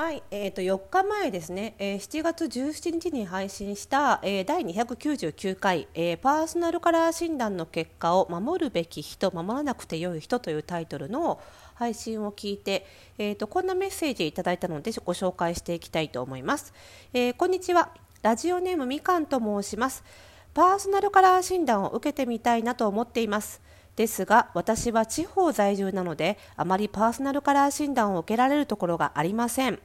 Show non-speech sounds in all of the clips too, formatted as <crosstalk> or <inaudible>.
はい、えー、と4日前ですね、えー、7月17日に配信した、えー、第299回、えー、パーソナルカラー診断の結果を守るべき人守らなくてよい人というタイトルの配信を聞いて、えーと、こんなメッセージいただいたのでご紹介していきたいと思います、えー、こんにちは。ラジオネームみかんと申します。パーソナルカラー診断を受けてみたいなと思っています。ですが私は地方在住なのであまりパーソナルカラー診断を受けられるところがありません。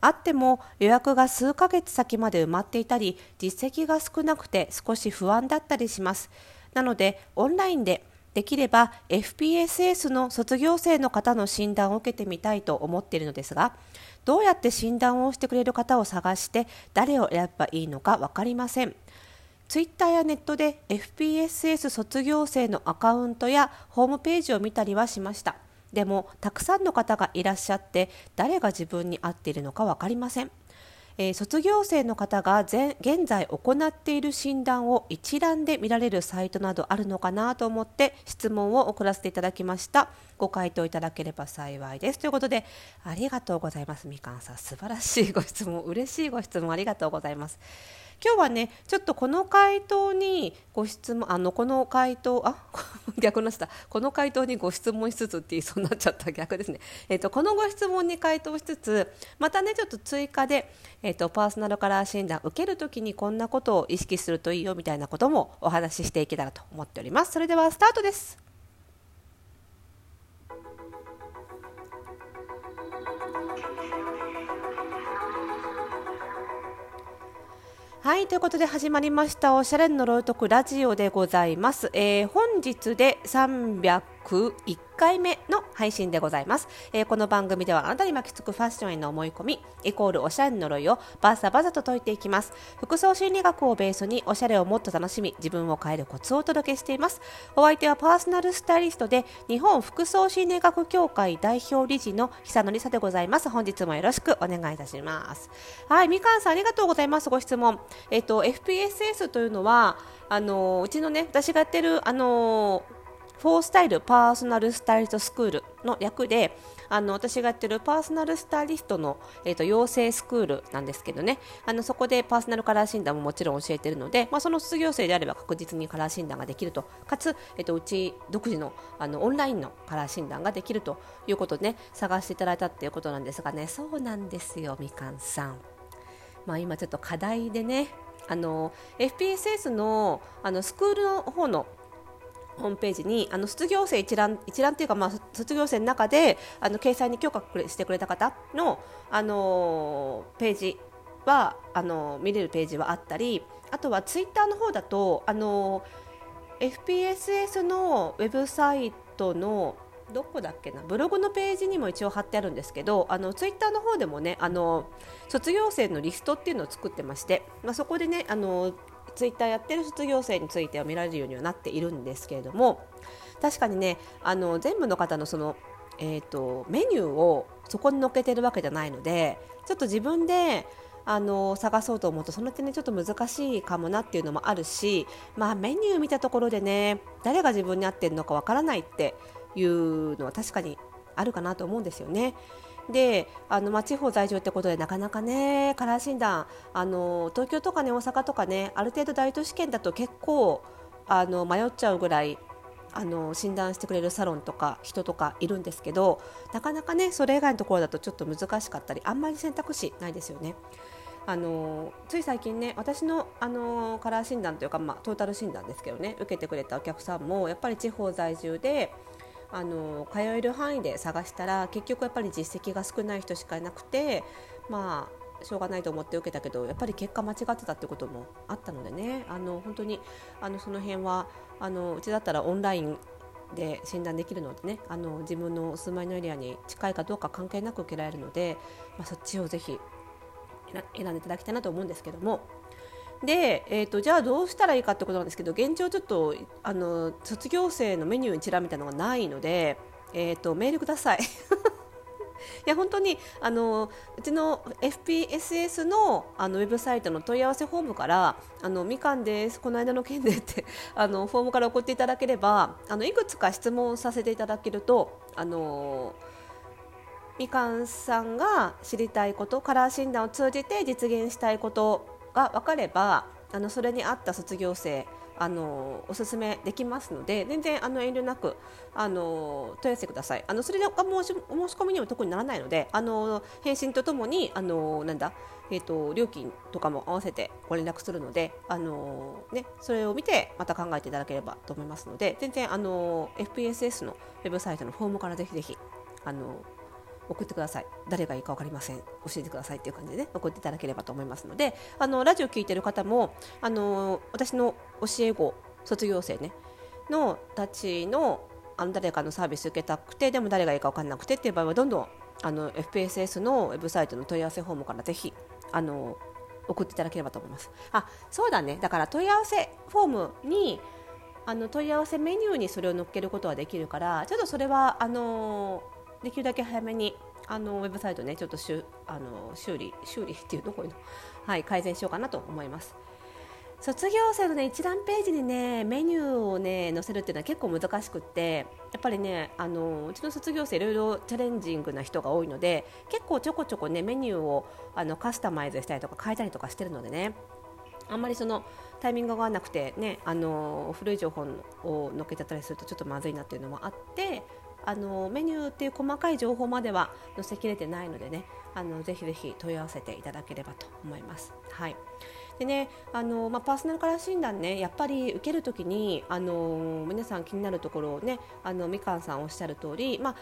あっても予約が数ヶ月先まで埋まっていたり実績が少なくて少し不安だったりします。なのでオンラインでできれば FPSS の卒業生の方の診断を受けてみたいと思っているのですがどうやって診断をしてくれる方を探して誰を選べばいいのか分かりません。ツイッターやネットで FPSS 卒業生のアカウントやホームページを見たりはしました。でもたくさんの方がいらっしゃって誰が自分に合っているのか分かりません、えー、卒業生の方が現在行っている診断を一覧で見られるサイトなどあるのかなと思って質問を送らせていただきました。ご回答いただければ幸いです。ということでありがとうございます。みかんさん素晴らしいご質問嬉しいご質問ありがとうございます。今日はねちょっとこの回答にご質問あのこの回答あ <laughs> 逆なしたこの回答にご質問しつつって言いそうになっちゃった。逆ですね、<laughs> えーと、このご質問に回答しつつまたねちょっと追加で、えーと、パーソナルカラー診断受けるときにこんなことを意識するといいよみたいなこともお話ししていけたらと思っております。それではスタートです。はいということで始まりましたおしゃれの朗読ラジオでございます、えー、本日で1回目の配信でございます、えー、この番組ではあなたに巻きつくファッションへの思い込みイコールおしゃれの呪いをバサバサと解いていきます。服装心理学をベースにおしゃれをもっと楽しみ自分を変えるコツをお届けしています。お相手はパーソナルスタイリストで日本服装心理学協会代表理事の久野里沙でございます。本日もよろしくお願いいたします。はいみかんさんありがとうございます。ご質問。えっ、と FPSS というのはあのうちのね私がやってるあのフォースタイルパーソナルスタイリストスクールの略であの私がやってるパーソナルスタイリストの、えーと、養成スクールなんですけどね。あのそこでパーソナルカラー診断ももちろん教えているので、まあ、その卒業生であれば確実にカラー診断ができると。かつ、えーと、うち独自のあのオンラインのカラー診断ができるということで、ね、探していただいたということなんですがね。そうなんですよみかんさん。まあ、今ちょっと課題でねあの FPSS のあのスクールの方のホームページにあの卒業生一覧一覧っていうか、まあ、卒業生の中であの掲載に許可してくれた方の、あの、ページはあの、見れるページはあったりあとはツイッターの方だと、あの、FPSS のウェブサイトのどこだっけなブログのページにも一応貼ってあるんですけどあのツイッターの方でもねあの卒業生のリストっていうのを作ってまして、まあ、そこでねあのツイッターやってる卒業生については見られるようにはなっているんですけれども確かにねあの全部の方のその、えーと、メニューをそこに載っけてるわけじゃないのでちょっと自分であの探そうと思うとその点ねちょっと難しいかもなっていうのもあるし、まあ、メニュー見たところでね誰が自分に合ってるのかわからないっていうのは確かにあるかなと思うんですよね。であの、まあ、地方在住ってことでなかなかねカラー診断あの東京とかね大阪とかねある程度大都市圏だと結構あの迷っちゃうぐらいあの診断してくれるサロンとか人とかいるんですけどなかなかねそれ以外のところだとちょっと難しかったりあんまり選択肢ないですよね。あのつい最近ね私のあのカラー診断というか、まあ、トータル診断ですけどね受けてくれたお客さんもやっぱり地方在住であの通える範囲で探したら結局やっぱり実績が少ない人しかいなくてまあしょうがないと思って受けたけどやっぱり結果間違ってたってこともあったのでね。あの本当にあのその辺はあのうちだったらオンラインで診断できるのでね。あの自分のお住まいのエリアに近いかどうか関係なく受けられるので、まあ、そっちをぜひ選んでいただきたいなと思うんですけども。で、えーと、じゃあどうしたらいいかってことなんですけど現状ちょっとあの卒業生のメニュー一覧みたいなのがないので、えーと、メールください。<laughs> いや本当にあのうちの FPSS のあのウェブサイトの問い合わせフォームからあのみかんです、この間の件でって <laughs> あのフォームから送っていただければあのいくつか質問させていただけるとあのみかんさんが知りたいことカラー診断を通じて実現したいことが分かればあのそれに合った卒業生あのおすすめできますので全然あの遠慮なくあの問い合わせください。あのそれが申し申し込みにも特にならないのであの返信とともにあのなんだ、えーと、料金とかも合わせてご連絡するのであの、ね、それを見てまた考えていただければと思いますので全然あの FPSS のウェブサイトのフォームからぜひぜひあの送ってください。誰がいいか分かりません。教えてくださいっていう感じでね送っていただければと思いますのであのラジオ聞いてる方もあの私の教え子卒業生ねのたちのあの誰かのサービス受けたくてでも誰がいいか分かんなくてっていう場合はどんどんあの FPSS のウェブサイトの問い合わせフォームからぜひあの送っていただければと思います。あそうだね。だから問い合わせフォームにあの問い合わせメニューにそれを載っけることはできるからちょっとそれはあのできるだけ早めにあのウェブサイトねちょっとしゅあの修理修理っていうのこういうの、はい、改善しようかなと思います。卒業生のね一覧ページにねメニューをね載せるっていうのは結構難しくってやっぱりねあのうちの卒業生いろいろチャレンジングな人が多いので結構ちょこちょこねメニューをあのカスタマイズしたりとか変えたりとかしてるのでねあんまりそのタイミングが合わなくてねあの古い情報を載っけちゃったりするとちょっとまずいなっていうのもあってあのメニューっていう細かい情報までは載せきれてないのでねあのぜひぜひ問い合わせていただければと思います。はいでねあのまあ、パーソナルカラー診断ねやっぱり受けるときにあの皆さん気になるところをねあのみかんさんおっしゃる通り、まあ、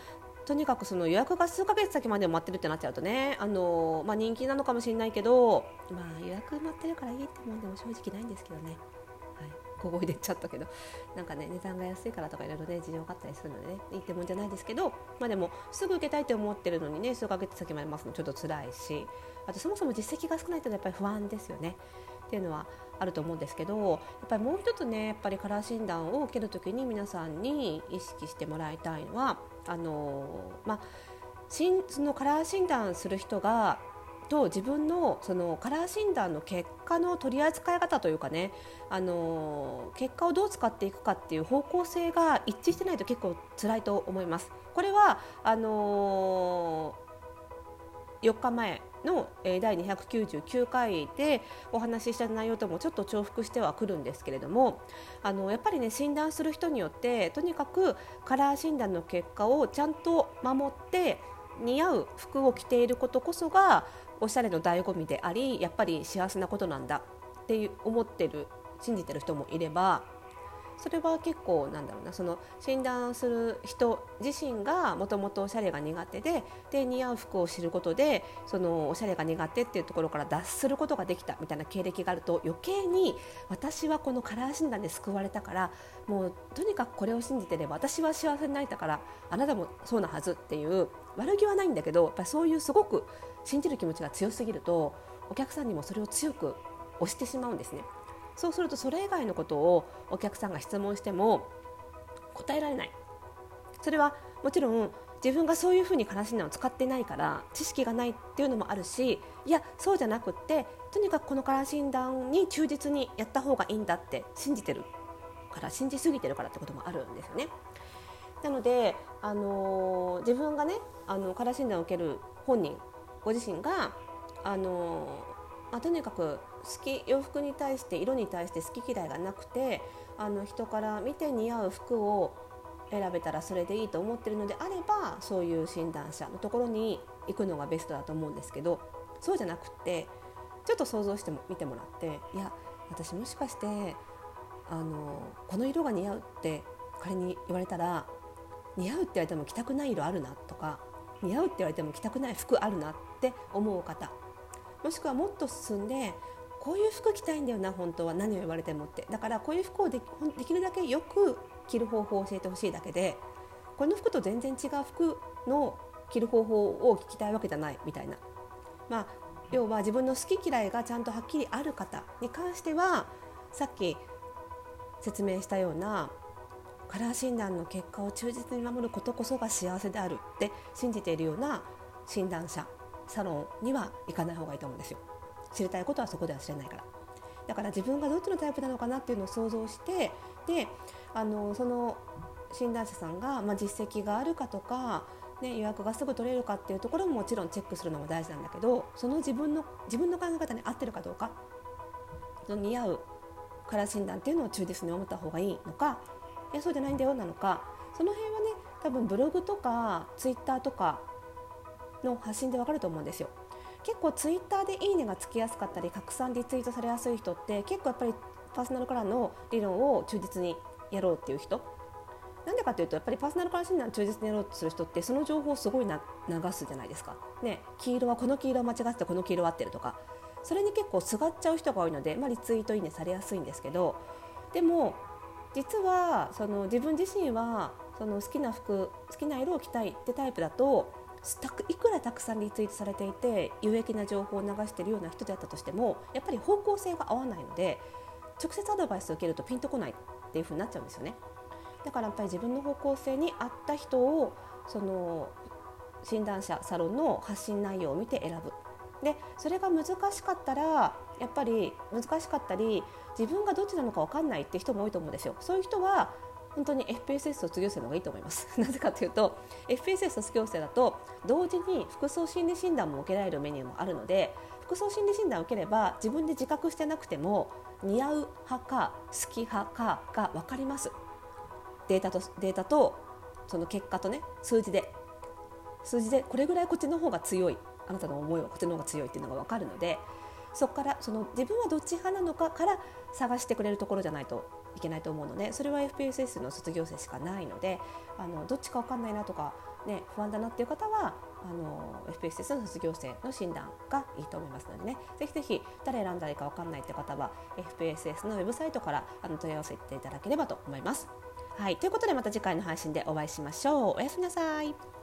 とにかくその予約が数ヶ月先まで待ってるってなっちゃうとねあの、まあ、人気なのかもしれないけど、まあ、予約待ってるからいいってもんでも正直ないんですけどね。小声で言っちゃったけどなんかね値段が安いからとかいろいろね事情があったりするのでねいいってもんじゃないですけどまあでもすぐ受けたいって思ってるのにね数ヶ月先まで待つのちょっと辛いしあとそもそも実績が少ないとやっぱり不安ですよね。っていうのはあると思うんですけどやっぱりもう一つねやっぱりカラー診断を受けるときに皆さんに意識してもらいたいのはあのまあそのカラー診断する人がと自分のそのカラー診断の結果の取り扱い方というかねあの結果をどう使っていくかっていう方向性が一致してないと結構辛いと思います。これはあのー、4日前の第299回でお話しした内容ともちょっと重複してはくるんですけれどもあのやっぱりね診断する人によってとにかくカラー診断の結果をちゃんと守って似合う服を着ていることこそがおしゃれの醍醐味でありやっぱり幸せなことなんだって思ってる信じてる人もいればそれは結構なんだろうなその診断する人自身がもともとおしゃれが苦手でで似合う服を知ることでそのおしゃれが苦手っていうところから脱することができたみたいな経歴があると余計に私はこのカラー診断で救われたからもうとにかくこれを信じてれば私は幸せになれたからあなたもそうなはずっていう悪気はないんだけどやっぱそういうすごく信じる気持ちが強すぎるとお客さんにもそれを強く押してしまうんですね。そうするとそれ以外のことをお客さんが質問しても答えられないそれはもちろん自分がそういうふうに悲しいのを使ってないから知識がないっていうのもあるしいやそうじゃなくってとにかくこのカラー診断に忠実にやった方がいいんだって信じてるから信じすぎてるからってこともあるんですよね。なので、あの、自分がねあのカラー診断を受ける本人ご自身が、あの、まあ、とにかく好き洋服に対して色に対して好き嫌いがなくてあの人から見て似合う服を選べたらそれでいいと思ってるのであればそういう診断者のところに行くのがベストだと思うんですけどそうじゃなくってちょっと想像しても見てもらっていや私もしかしてあのこの色が似合うって仮に言われたら似合うって言われても着たくない色あるなとか似合うって言われても着たくない服あるなって思う方もしくはもっと進んでこういう服着たいんだよな本当は何を言われてもって。だからこういう服をできるだけよく着る方法を教えてほしいだけでこの服と全然違う服の着る方法を聞きたいわけじゃないみたいな、まあ、要は自分の好き嫌いがちゃんとはっきりある方に関してはさっき説明したようなカラー診断の結果を忠実に守ることこそが幸せであるって信じているような診断者サロンには行かない方がいいと思うんですよ。知りたいことはそこでは知れないからだから自分がどっちのタイプなのかなっていうのを想像してであのその診断者さんが、まあ、実績があるかとか、ね、予約がすぐ取れるかっていうところももちろんチェックするのも大事なんだけどその自分の自分の考え方に合ってるかどうかその似合うカラー診断っていうのを忠実に思った方がいいのかいやそうじゃないんだよなのかその辺はね多分ブログとかツイッターとかの発信でわかると思うんですよ。結構ツイッターでいいねがつきやすかったり拡散リツイートされやすい人って結構やっぱりパーソナルカラーの理論を忠実にやろうっていう人なんでかというとやっぱりパーソナルカラー診断忠実にやろうとする人ってその情報をすごいな流すじゃないですか。ね、黄色はこの黄色を間違っててこの黄色は合ってるとかそれに結構すがっちゃう人が多いので、まあ、リツイートいいねされやすいんですけどでも実はその自分自身はその好きな服好きな色を着たいってタイプだといくらたくさんリツイートされていて有益な情報を流しているような人であったとしてもやっぱり方向性が合わないので直接アドバイスを受けるとピンとこないっていう風になっちゃうんですよね。だからやっぱり自分の方向性に合った人をその診断者サロンの発信内容を見て選ぶ。でそれが難しかったらやっぱり難しかったり自分がどっちなのか分かんないって人も多いと思うんですよ。そういう人は本当に FPSS 卒業生の方がいいと思います。<laughs> なぜかというと FPSS 卒業生だと同時に服装心理診断も受けられるメニューもあるので服装心理診断を受ければ自分で自覚してなくても似合う派か好き派かが分かります。データとデータとその結果とね数字で。数字でこれぐらいこっちの方が強い。あなたの思いはこっちの方が強いっていうのが分かるのでそこからその自分はどっち派なのかから探してくれるところじゃないといけないと思うのでそれは FPSS の卒業生しかないのであのどっちか分かんないなとか、ね、不安だなっていう方はあの FPSS の卒業生の診断がいいと思いますのでねぜひぜひ誰選んだらいいか分かんないって方は FPSS のウェブサイトからあの問い合わせていただければと思います。はい、ということでまた次回の配信でお会いしましょう。おやすみなさい。